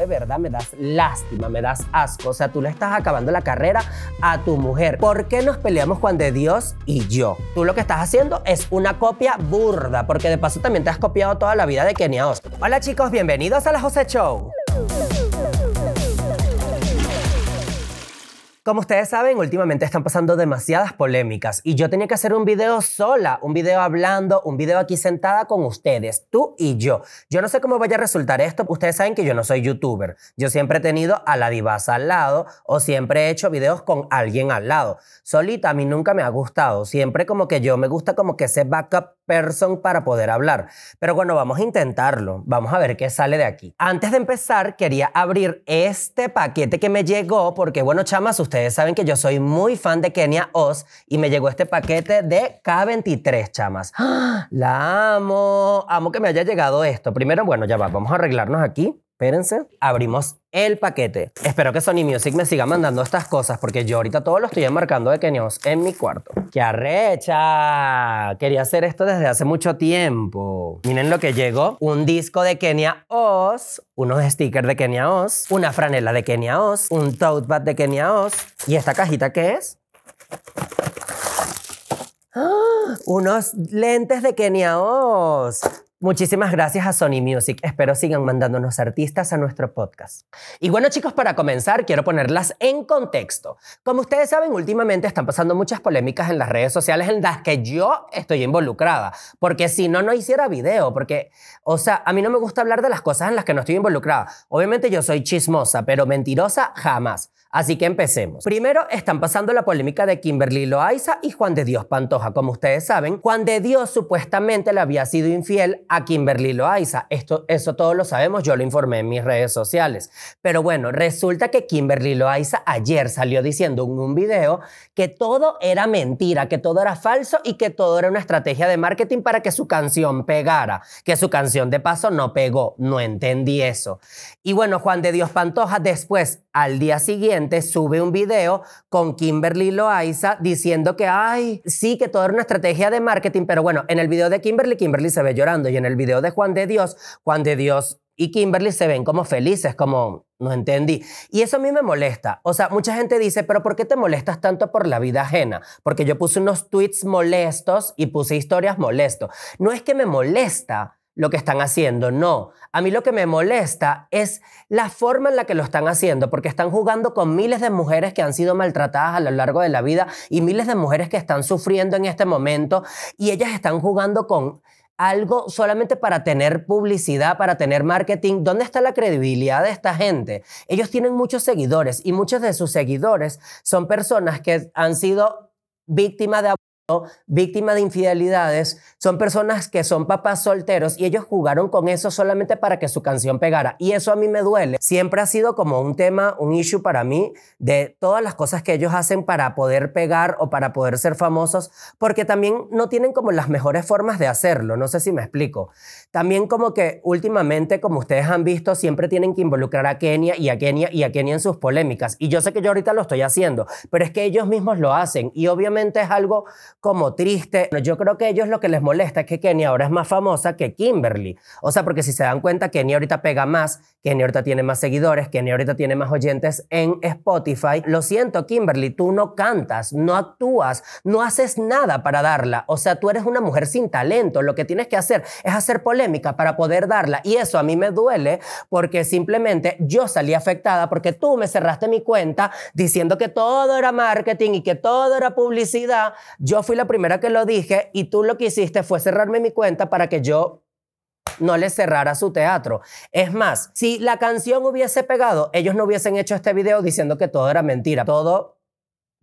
de verdad me das lástima, me das asco. O sea, tú le estás acabando la carrera a tu mujer. ¿Por qué nos peleamos Juan de Dios y yo? Tú lo que estás haciendo es una copia burda, porque de paso también te has copiado toda la vida de Kenia Oz. Hola chicos, bienvenidos a la José Show. Como ustedes saben, últimamente están pasando demasiadas polémicas y yo tenía que hacer un video sola, un video hablando, un video aquí sentada con ustedes, tú y yo. Yo no sé cómo vaya a resultar esto, ustedes saben que yo no soy youtuber. Yo siempre he tenido a la divasa al lado o siempre he hecho videos con alguien al lado. Solita a mí nunca me ha gustado, siempre como que yo me gusta como que ese backup person para poder hablar. Pero bueno, vamos a intentarlo, vamos a ver qué sale de aquí. Antes de empezar, quería abrir este paquete que me llegó porque bueno, chamas, ustedes saben que yo soy muy fan de Kenia Oz y me llegó este paquete de K23, chamas. La amo. Amo que me haya llegado esto. Primero, bueno, ya va, vamos a arreglarnos aquí. Espérense. Abrimos el paquete. Espero que Sony Music me siga mandando estas cosas porque yo ahorita todo lo estoy enmarcando de Kenia Oz en mi cuarto. ¡Qué arrecha! Quería hacer esto desde hace mucho tiempo. Miren lo que llegó. Un disco de Kenia Oz, unos stickers de Kenia Oz, una franela de Kenia Oz, un tote bag de Kenia Oz. ¿Y esta cajita qué es? ¡Ah! Unos lentes de Kenia Oz. Muchísimas gracias a Sony Music. Espero sigan mandándonos artistas a nuestro podcast. Y bueno chicos, para comenzar, quiero ponerlas en contexto. Como ustedes saben, últimamente están pasando muchas polémicas en las redes sociales en las que yo estoy involucrada. Porque si no, no hiciera video. Porque, o sea, a mí no me gusta hablar de las cosas en las que no estoy involucrada. Obviamente yo soy chismosa, pero mentirosa jamás. Así que empecemos. Primero están pasando la polémica de Kimberly Loaiza y Juan de Dios Pantoja. Como ustedes saben, Juan de Dios supuestamente le había sido infiel a Kimberly Loaiza. Esto, eso todos lo sabemos, yo lo informé en mis redes sociales. Pero bueno, resulta que Kimberly Loaiza ayer salió diciendo en un video que todo era mentira, que todo era falso y que todo era una estrategia de marketing para que su canción pegara. Que su canción de paso no pegó. No entendí eso. Y bueno, Juan de Dios Pantoja después, al día siguiente, sube un video con Kimberly Loaiza diciendo que, ay, sí, que todo era una estrategia de marketing, pero bueno, en el video de Kimberly, Kimberly se ve llorando y en el video de Juan de Dios, Juan de Dios y Kimberly se ven como felices, como no entendí. Y eso a mí me molesta. O sea, mucha gente dice, pero ¿por qué te molestas tanto por la vida ajena? Porque yo puse unos tweets molestos y puse historias molestos. No es que me molesta lo que están haciendo, no. A mí lo que me molesta es la forma en la que lo están haciendo, porque están jugando con miles de mujeres que han sido maltratadas a lo largo de la vida y miles de mujeres que están sufriendo en este momento y ellas están jugando con algo solamente para tener publicidad, para tener marketing. ¿Dónde está la credibilidad de esta gente? Ellos tienen muchos seguidores y muchos de sus seguidores son personas que han sido víctimas de víctima de infidelidades, son personas que son papás solteros y ellos jugaron con eso solamente para que su canción pegara. Y eso a mí me duele. Siempre ha sido como un tema, un issue para mí de todas las cosas que ellos hacen para poder pegar o para poder ser famosos, porque también no tienen como las mejores formas de hacerlo. No sé si me explico. También como que últimamente, como ustedes han visto, siempre tienen que involucrar a Kenia y a Kenia y a Kenia en sus polémicas. Y yo sé que yo ahorita lo estoy haciendo, pero es que ellos mismos lo hacen y obviamente es algo como triste. Yo creo que ellos lo que les molesta es que Kenia ahora es más famosa que Kimberly. O sea, porque si se dan cuenta, Kenia ahorita pega más, Kenia ahorita tiene más seguidores, Kenia ahorita tiene más oyentes en Spotify. Lo siento, Kimberly, tú no cantas, no actúas, no haces nada para darla. O sea, tú eres una mujer sin talento. Lo que tienes que hacer es hacer polémica para poder darla. Y eso a mí me duele porque simplemente yo salí afectada porque tú me cerraste mi cuenta diciendo que todo era marketing y que todo era publicidad. Yo fui la primera que lo dije y tú lo que hiciste fue cerrarme mi cuenta para que yo no le cerrara su teatro. Es más, si la canción hubiese pegado, ellos no hubiesen hecho este video diciendo que todo era mentira. Todo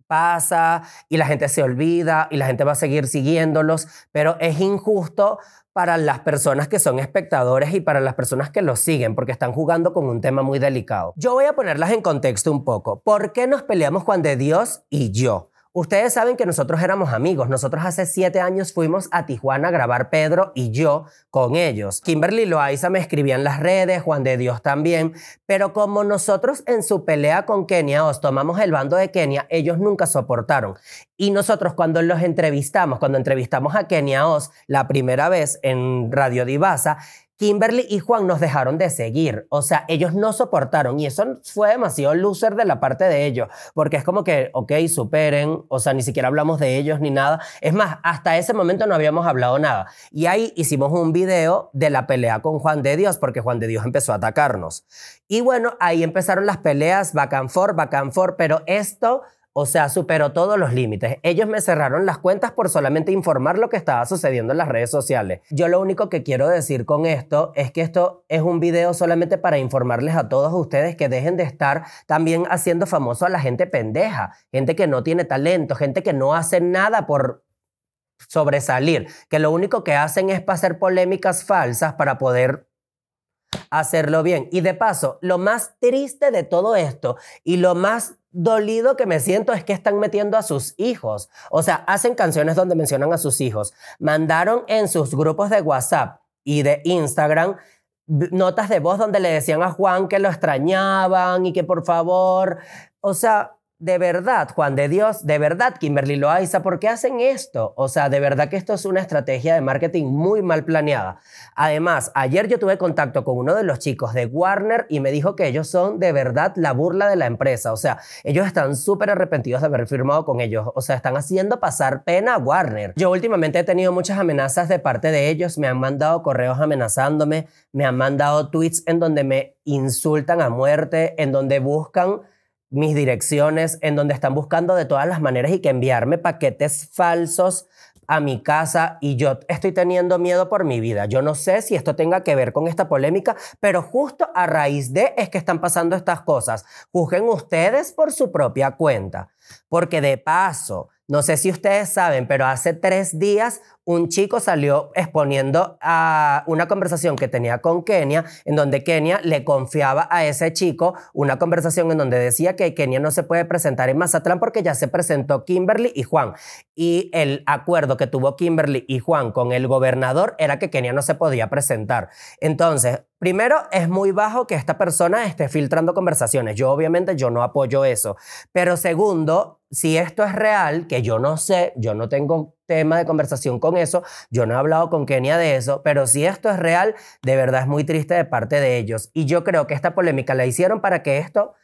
pasa y la gente se olvida y la gente va a seguir siguiéndolos, pero es injusto para las personas que son espectadores y para las personas que los siguen, porque están jugando con un tema muy delicado. Yo voy a ponerlas en contexto un poco. ¿Por qué nos peleamos Juan de Dios y yo? Ustedes saben que nosotros éramos amigos. Nosotros hace siete años fuimos a Tijuana a grabar Pedro y yo con ellos. Kimberly Loaiza me escribía en las redes, Juan de Dios también. Pero como nosotros en su pelea con Kenia os tomamos el bando de Kenia, ellos nunca soportaron. Y nosotros cuando los entrevistamos, cuando entrevistamos a Kenia Os la primera vez en Radio Divasa, Kimberly y Juan nos dejaron de seguir. O sea, ellos no soportaron y eso fue demasiado loser de la parte de ellos, porque es como que, ok, superen, o sea, ni siquiera hablamos de ellos ni nada. Es más, hasta ese momento no habíamos hablado nada. Y ahí hicimos un video de la pelea con Juan de Dios, porque Juan de Dios empezó a atacarnos. Y bueno, ahí empezaron las peleas back and forth, back and forth, pero esto o sea, superó todos los límites. Ellos me cerraron las cuentas por solamente informar lo que estaba sucediendo en las redes sociales. Yo lo único que quiero decir con esto es que esto es un video solamente para informarles a todos ustedes que dejen de estar también haciendo famoso a la gente pendeja, gente que no tiene talento, gente que no hace nada por sobresalir, que lo único que hacen es hacer polémicas falsas para poder hacerlo bien. Y de paso, lo más triste de todo esto y lo más dolido que me siento es que están metiendo a sus hijos. O sea, hacen canciones donde mencionan a sus hijos. Mandaron en sus grupos de WhatsApp y de Instagram notas de voz donde le decían a Juan que lo extrañaban y que por favor, o sea, de verdad, Juan de Dios, de verdad, Kimberly Loaiza, ¿por qué hacen esto? O sea, de verdad que esto es una estrategia de marketing muy mal planeada. Además, ayer yo tuve contacto con uno de los chicos de Warner y me dijo que ellos son de verdad la burla de la empresa. O sea, ellos están súper arrepentidos de haber firmado con ellos. O sea, están haciendo pasar pena a Warner. Yo últimamente he tenido muchas amenazas de parte de ellos. Me han mandado correos amenazándome, me han mandado tweets en donde me insultan a muerte, en donde buscan mis direcciones, en donde están buscando de todas las maneras y que enviarme paquetes falsos a mi casa y yo estoy teniendo miedo por mi vida. Yo no sé si esto tenga que ver con esta polémica, pero justo a raíz de es que están pasando estas cosas. Juzguen ustedes por su propia cuenta, porque de paso, no sé si ustedes saben, pero hace tres días un chico salió exponiendo a una conversación que tenía con Kenia, en donde Kenia le confiaba a ese chico una conversación en donde decía que Kenia no se puede presentar en Mazatlán porque ya se presentó Kimberly y Juan. Y el acuerdo que tuvo Kimberly y Juan con el gobernador era que Kenia no se podía presentar. Entonces, primero, es muy bajo que esta persona esté filtrando conversaciones. Yo obviamente yo no apoyo eso. Pero segundo, si esto es real, que yo no sé, yo no tengo tema de conversación con eso. Yo no he hablado con Kenia de eso, pero si esto es real, de verdad es muy triste de parte de ellos. Y yo creo que esta polémica la hicieron para que esto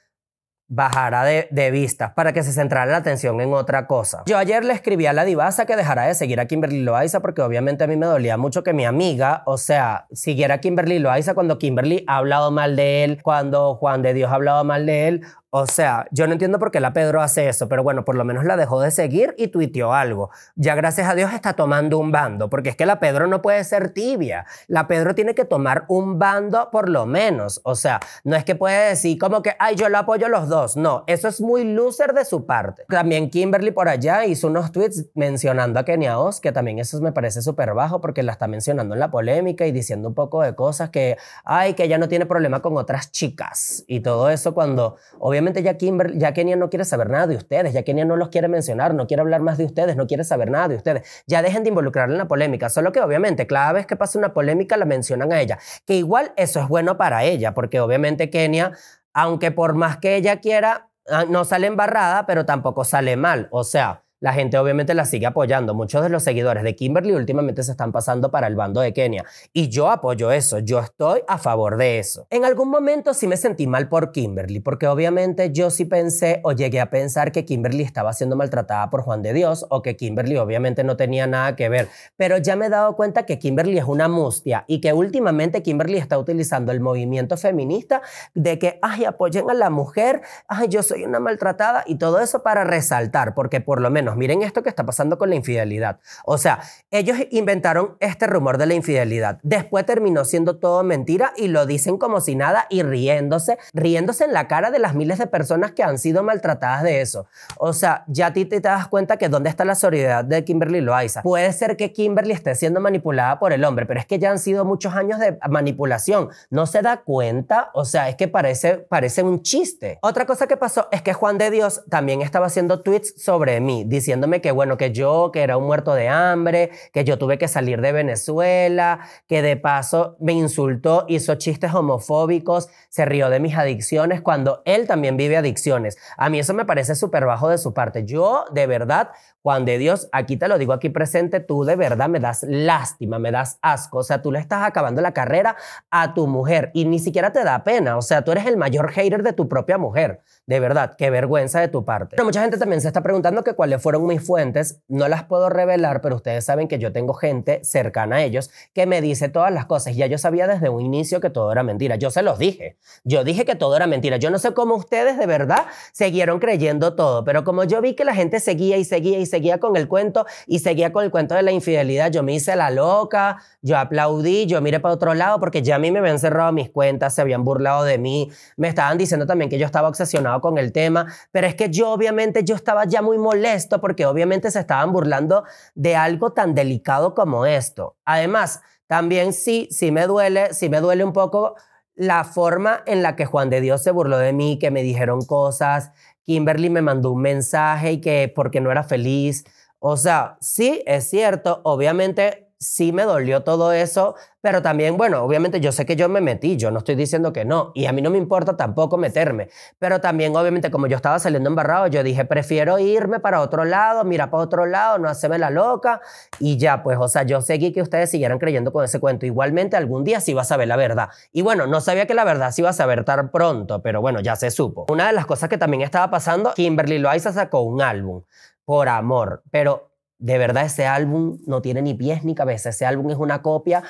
bajara de, de vistas para que se centrara la atención en otra cosa. Yo ayer le escribí a la divasa que dejara de seguir a Kimberly Loaiza porque obviamente a mí me dolía mucho que mi amiga, o sea, siguiera a Kimberly Loaiza cuando Kimberly ha hablado mal de él, cuando Juan de Dios ha hablado mal de él. O sea, yo no entiendo por qué la Pedro hace eso, pero bueno, por lo menos la dejó de seguir y tuiteó algo. Ya gracias a Dios está tomando un bando, porque es que la Pedro no puede ser tibia. La Pedro tiene que tomar un bando por lo menos. O sea, no es que puede decir como que, ay, yo lo apoyo los dos. No, eso es muy loser de su parte. También Kimberly por allá hizo unos tweets mencionando a Kenia Oz, que también eso me parece súper bajo porque la está mencionando en la polémica y diciendo un poco de cosas que, ay, que ella no tiene problema con otras chicas y todo eso cuando obviamente ya, Kimber, ya Kenia no quiere saber nada de ustedes, ya Kenia no los quiere mencionar, no quiere hablar más de ustedes, no quiere saber nada de ustedes. Ya dejen de involucrarla en la polémica, solo que obviamente cada vez que pasa una polémica la mencionan a ella, que igual eso es bueno para ella, porque obviamente Kenia, aunque por más que ella quiera, ah, no sale embarrada, pero tampoco sale mal, o sea, la gente obviamente la sigue apoyando. Muchos de los seguidores de Kimberly últimamente se están pasando para el bando de Kenia. Y yo apoyo eso, yo estoy a favor de eso. En algún momento sí me sentí mal por Kimberly, porque obviamente yo sí pensé o llegué a pensar que Kimberly estaba siendo maltratada por Juan de Dios o que Kimberly obviamente no tenía nada que ver. Pero ya me he dado cuenta que Kimberly es una mustia y que últimamente Kimberly está utilizando el movimiento feminista de que, ay, apoyen a la mujer, ay, yo soy una maltratada y todo eso para resaltar, porque por lo menos miren esto que está pasando con la infidelidad. O sea, ellos inventaron este rumor de la infidelidad. Después terminó siendo todo mentira y lo dicen como si nada y riéndose, riéndose en la cara de las miles de personas que han sido maltratadas de eso. O sea, ya a ti te das cuenta que dónde está la solidaridad de Kimberly Loaiza. Puede ser que Kimberly esté siendo manipulada por el hombre, pero es que ya han sido muchos años de manipulación. No se da cuenta, o sea, es que parece, parece un chiste. Otra cosa que pasó es que Juan de Dios también estaba haciendo tweets sobre mí, diciéndome que bueno, que yo, que era un muerto de hambre, que yo tuve que salir de Venezuela, que de paso me insultó, hizo chistes homofóbicos, se rió de mis adicciones cuando él también vive adicciones. A mí eso me parece súper bajo de su parte. Yo, de verdad, Juan de Dios, aquí te lo digo aquí presente, tú de verdad me das lástima, me das asco. O sea, tú le estás acabando la carrera a tu mujer y ni siquiera te da pena. O sea, tú eres el mayor hater de tu propia mujer. De verdad, qué vergüenza de tu parte. Pero mucha gente también se está preguntando que cuáles fueron mis fuentes. No las puedo revelar, pero ustedes saben que yo tengo gente cercana a ellos que me dice todas las cosas. Ya yo sabía desde un inicio que todo era mentira. Yo se los dije. Yo dije que todo era mentira. Yo no sé cómo ustedes de verdad siguieron creyendo todo, pero como yo vi que la gente seguía y seguía y seguía con el cuento y seguía con el cuento de la infidelidad. Yo me hice la loca, yo aplaudí, yo miré para otro lado porque ya a mí me habían cerrado mis cuentas, se habían burlado de mí, me estaban diciendo también que yo estaba obsesionado con el tema, pero es que yo obviamente yo estaba ya muy molesto porque obviamente se estaban burlando de algo tan delicado como esto. Además, también sí, sí me duele, sí me duele un poco la forma en la que Juan de Dios se burló de mí, que me dijeron cosas, Kimberly me mandó un mensaje y que porque no era feliz. O sea, sí, es cierto, obviamente sí me dolió todo eso, pero también, bueno, obviamente yo sé que yo me metí, yo no estoy diciendo que no, y a mí no me importa tampoco meterme, pero también, obviamente, como yo estaba saliendo embarrado, yo dije, prefiero irme para otro lado, mira para otro lado, no hacerme la loca, y ya, pues, o sea, yo seguí que ustedes siguieran creyendo con ese cuento. Igualmente, algún día sí iba a saber la verdad. Y bueno, no sabía que la verdad sí iba a saber tan pronto, pero bueno, ya se supo. Una de las cosas que también estaba pasando, Kimberly Loaiza sacó un álbum, por amor, pero de verdad ese álbum no tiene ni pies ni cabeza. Ese álbum es una copia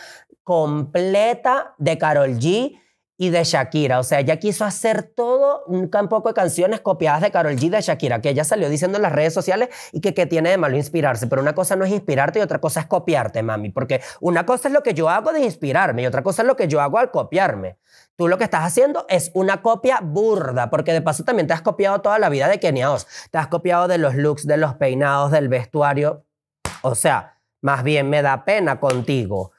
completa de Carol G y de Shakira. O sea, ella quiso hacer todo un campo de canciones copiadas de Carol G y de Shakira, que ella salió diciendo en las redes sociales y que, que tiene de malo inspirarse. Pero una cosa no es inspirarte y otra cosa es copiarte, mami. Porque una cosa es lo que yo hago de inspirarme y otra cosa es lo que yo hago al copiarme. Tú lo que estás haciendo es una copia burda, porque de paso también te has copiado toda la vida de Kenia Oz. Te has copiado de los looks, de los peinados, del vestuario. O sea, más bien me da pena contigo.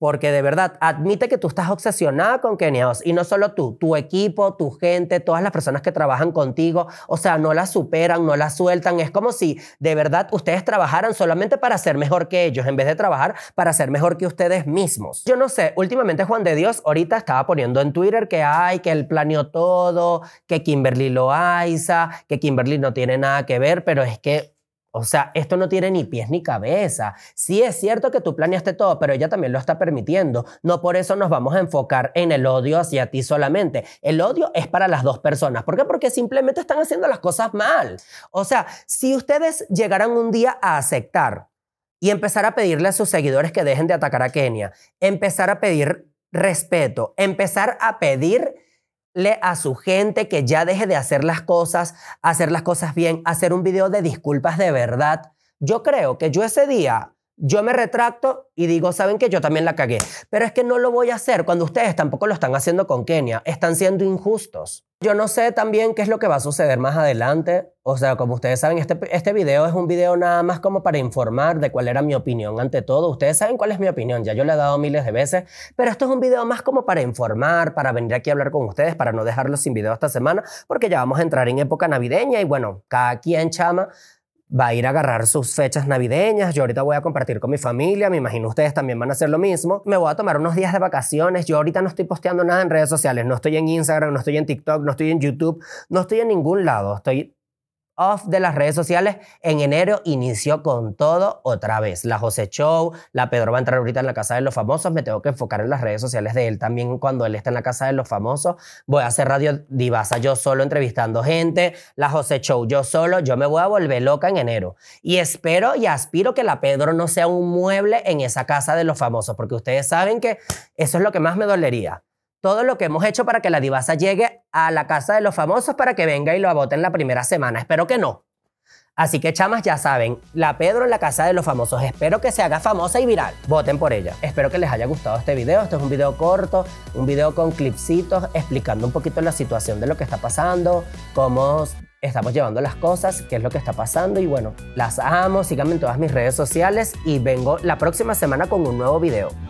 Porque de verdad, admite que tú estás obsesionada con Kenia y no solo tú, tu equipo, tu gente, todas las personas que trabajan contigo, o sea, no la superan, no la sueltan. Es como si de verdad ustedes trabajaran solamente para ser mejor que ellos, en vez de trabajar para ser mejor que ustedes mismos. Yo no sé, últimamente Juan de Dios ahorita estaba poniendo en Twitter que hay, que él planeó todo, que Kimberly lo aiza, que Kimberly no tiene nada que ver, pero es que o sea, esto no tiene ni pies ni cabeza. Sí es cierto que tú planeaste todo, pero ella también lo está permitiendo. No por eso nos vamos a enfocar en el odio hacia ti solamente. El odio es para las dos personas. ¿Por qué? Porque simplemente están haciendo las cosas mal. O sea, si ustedes llegaran un día a aceptar y empezar a pedirle a sus seguidores que dejen de atacar a Kenia, empezar a pedir respeto, empezar a pedir a su gente que ya deje de hacer las cosas, hacer las cosas bien, hacer un video de disculpas de verdad. Yo creo que yo ese día, yo me retracto y digo, saben que yo también la cagué, pero es que no lo voy a hacer cuando ustedes tampoco lo están haciendo con Kenia, están siendo injustos. Yo no sé también qué es lo que va a suceder más adelante. O sea, como ustedes saben, este, este video es un video nada más como para informar de cuál era mi opinión ante todo. Ustedes saben cuál es mi opinión, ya yo le he dado miles de veces, pero esto es un video más como para informar, para venir aquí a hablar con ustedes, para no dejarlos sin video esta semana, porque ya vamos a entrar en época navideña y bueno, cada quien chama va a ir a agarrar sus fechas navideñas. Yo ahorita voy a compartir con mi familia, me imagino ustedes también van a hacer lo mismo. Me voy a tomar unos días de vacaciones. Yo ahorita no estoy posteando nada en redes sociales, no estoy en Instagram, no estoy en TikTok, no estoy en YouTube, no estoy en ningún lado. Estoy off de las redes sociales, en enero inició con todo otra vez. La José Show, la Pedro va a entrar ahorita en la Casa de los Famosos, me tengo que enfocar en las redes sociales de él también cuando él está en la Casa de los Famosos. Voy a hacer Radio Divasa yo solo entrevistando gente, la José Show yo solo, yo me voy a volver loca en enero. Y espero y aspiro que la Pedro no sea un mueble en esa Casa de los Famosos, porque ustedes saben que eso es lo que más me dolería todo lo que hemos hecho para que la divasa llegue a la casa de los famosos para que venga y lo en la primera semana. Espero que no. Así que chamas ya saben, la Pedro en la casa de los famosos. Espero que se haga famosa y viral. Voten por ella. Espero que les haya gustado este video. Este es un video corto, un video con clipsitos explicando un poquito la situación de lo que está pasando, cómo estamos llevando las cosas, qué es lo que está pasando y bueno, las amo, síganme en todas mis redes sociales y vengo la próxima semana con un nuevo video.